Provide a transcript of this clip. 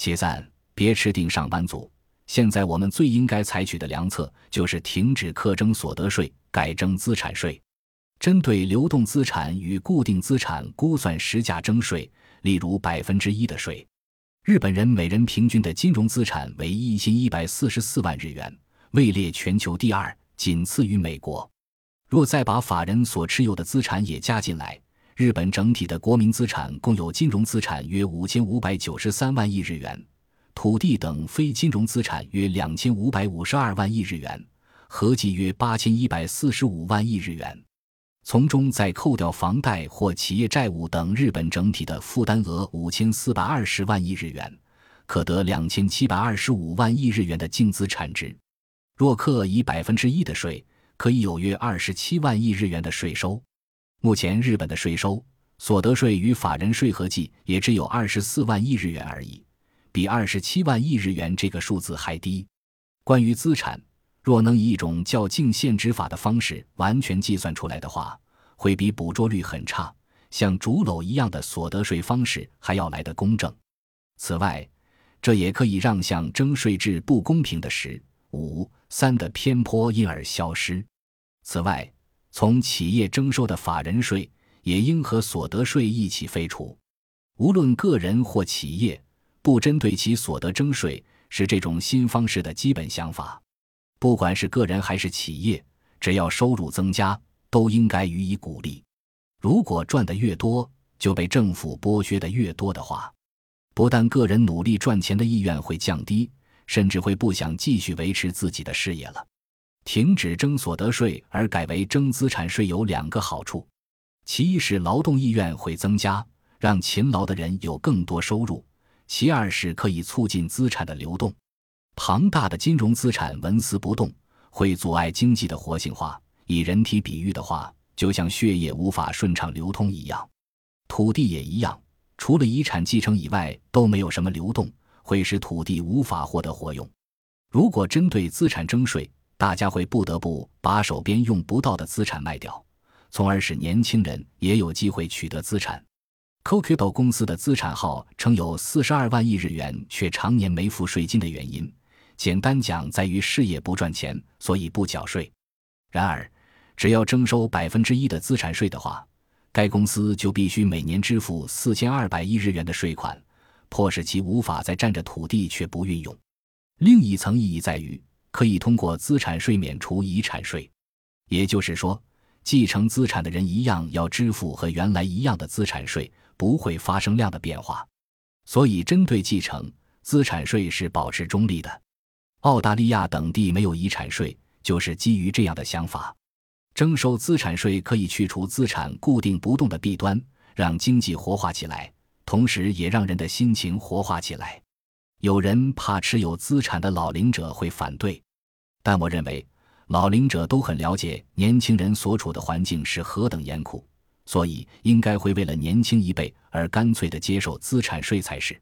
其三，别吃定上班族。现在我们最应该采取的良策就是停止课征所得税，改征资产税。针对流动资产与固定资产估算实价征税，例如百分之一的税。日本人每人平均的金融资产为一千一百四十四万日元，位列全球第二，仅次于美国。若再把法人所持有的资产也加进来，日本整体的国民资产共有金融资产约五千五百九十三万亿日元。土地等非金融资产约两千五百五十二万亿日元，合计约八千一百四十五万亿日元。从中再扣掉房贷或企业债务等，日本整体的负担额五千四百二十万亿日元，可得两千七百二十五万亿日元的净资产值。若课以百分之一的税，可以有约二十七万亿日元的税收。目前日本的税收，所得税与法人税合计也只有二十四万亿日元而已。比二十七万亿日元这个数字还低。关于资产，若能以一种较净现值法的方式完全计算出来的话，会比捕捉率很差、像竹篓一样的所得税方式还要来得公正。此外，这也可以让像征税制不公平的十五三的偏颇因而消失。此外，从企业征收的法人税也应和所得税一起废除，无论个人或企业。不针对其所得征税是这种新方式的基本想法。不管是个人还是企业，只要收入增加，都应该予以鼓励。如果赚得越多，就被政府剥削的越多的话，不但个人努力赚钱的意愿会降低，甚至会不想继续维持自己的事业了。停止征所得税而改为征资产税有两个好处：其一是劳动意愿会增加，让勤劳的人有更多收入。其二是可以促进资产的流动，庞大的金融资产纹丝不动，会阻碍经济的活性化。以人体比喻的话，就像血液无法顺畅流通一样，土地也一样，除了遗产继承以外，都没有什么流动，会使土地无法获得活用。如果针对资产征税，大家会不得不把手边用不到的资产卖掉，从而使年轻人也有机会取得资产。Coquito 公司的资产号称有四十二万亿日元，却常年没付税金的原因，简单讲在于事业不赚钱，所以不缴税。然而，只要征收百分之一的资产税的话，该公司就必须每年支付四千二百亿日元的税款，迫使其无法再占着土地却不运用。另一层意义在于，可以通过资产税免除遗产税，也就是说，继承资产的人一样要支付和原来一样的资产税。不会发生量的变化，所以针对继承资产税是保持中立的。澳大利亚等地没有遗产税，就是基于这样的想法。征收资产税可以去除资产固定不动的弊端，让经济活化起来，同时也让人的心情活化起来。有人怕持有资产的老龄者会反对，但我认为老龄者都很了解年轻人所处的环境是何等严酷。所以，应该会为了年轻一辈而干脆的接受资产税才是。